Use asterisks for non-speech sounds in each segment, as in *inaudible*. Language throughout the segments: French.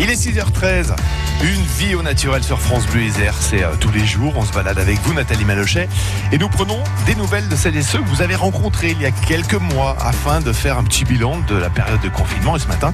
Il est 6h13. Une vie au naturel sur France Bleu Isère, c'est euh, tous les jours. On se balade avec vous, Nathalie Malochet, et nous prenons des nouvelles de celles et ceux que vous avez rencontrés il y a quelques mois afin de faire un petit bilan de la période de confinement. Et ce matin,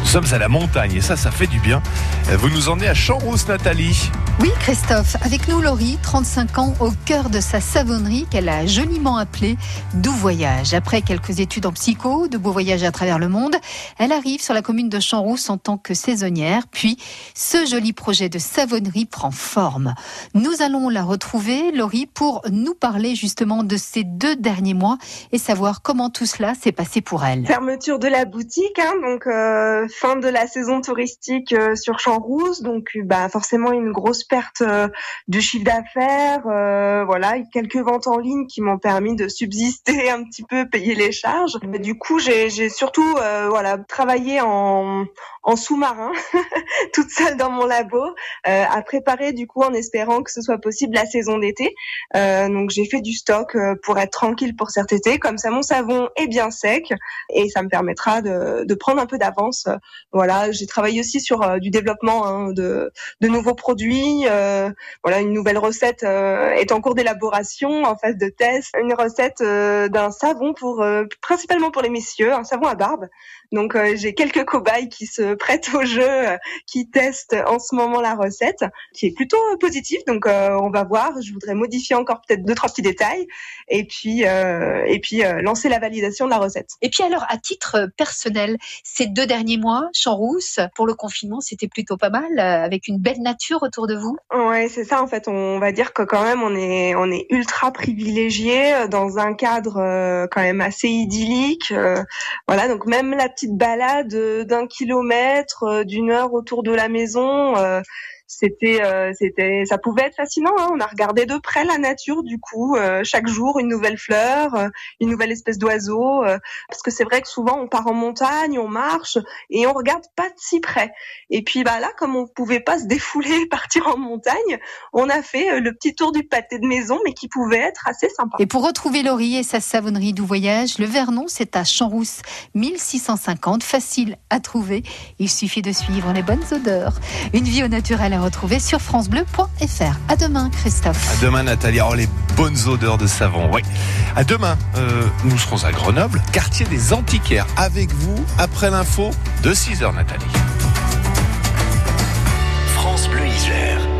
nous sommes à la montagne et ça, ça fait du bien. Euh, Vous nous emmenez à Champs-Rousse, Nathalie. Oui, Christophe, avec nous Laurie, 35 ans, au cœur de sa savonnerie qu'elle a joliment appelée Doux Voyage. Après quelques études en psycho, de beaux voyages à travers le monde, elle arrive sur la commune de Champs-Rousse en tant que saisonnière. Puis, ce joli projet de savonnerie prend forme. Nous allons la retrouver, Laurie, pour nous parler justement de ces deux derniers mois et savoir comment tout cela s'est passé pour elle. Fermeture de la boutique, hein, donc euh, fin de la saison touristique euh, sur Champs-Rousse, donc euh, bah forcément une grosse perte euh, de chiffre d'affaires, voilà, quelques ventes en ligne qui m'ont permis de subsister *laughs* un petit peu, payer les charges. Mais du coup, j'ai surtout voilà travaillé en en sous-marin, *laughs* toute seule dans mon labo, euh, à préparer du coup en espérant que ce soit possible la saison d'été. Euh, donc j'ai fait du stock euh, pour être tranquille pour cet été, comme ça mon savon est bien sec et ça me permettra de, de prendre un peu d'avance. Voilà, j'ai travaillé aussi sur euh, du développement hein, de, de nouveaux produits. euh, voilà, une nouvelle recette est en cours d'élaboration, en phase de test. Une recette d'un savon pour principalement pour les messieurs, un savon à barbe. Donc j'ai quelques cobayes qui se prêtent au jeu, qui testent en ce moment la recette, qui est plutôt euh, positive. Donc euh, on va voir. Je voudrais modifier encore peut-être deux trois petits détails et puis euh, et puis euh, lancer la validation de la recette. Et puis alors, à titre personnel, ces deux derniers mois, Champs-Rousse, pour le confinement, c'était plutôt pas mal, euh, avec une belle nature autour de vous? Ouais, c'est ça en fait. On va dire que quand même on est on est ultra privilégié euh, dans un cadre euh, quand même assez idyllique. euh, voilà, donc même la petite balade euh, d'un kilomètre, euh, d'une autour de la maison, euh, c'était euh, c'était ça pouvait être fascinant. hein. On a regardé de près la nature du coup, euh, chaque jour une nouvelle fleur, euh, une nouvelle espèce d'oiseau. parce que c'est vrai que souvent on part en montagne, on marche et on regarde pas de si près. Et puis bah là, comme on pouvait pas se défouler, *laughs* partir en montagne, on a fait le petit tour du pâté de maison, mais qui pouvait être assez sympa. Et pour retrouver Laurie et sa savonnerie Doux Voyage, le Vernon, c'est à Champs-Rousse, 1650, facile à trouver. Il suffit de suivre les bonnes odeurs. Une vie au naturel à retrouver sur francebleu.fr. À demain, Christophe. À demain, Nathalie. Oh, les bonnes odeurs de savon. Oui. À demain, euh, nous serons à Grenoble, quartier des Antiquaires, avec vous après l'info de 6h, Nathalie. France Bleu Isère.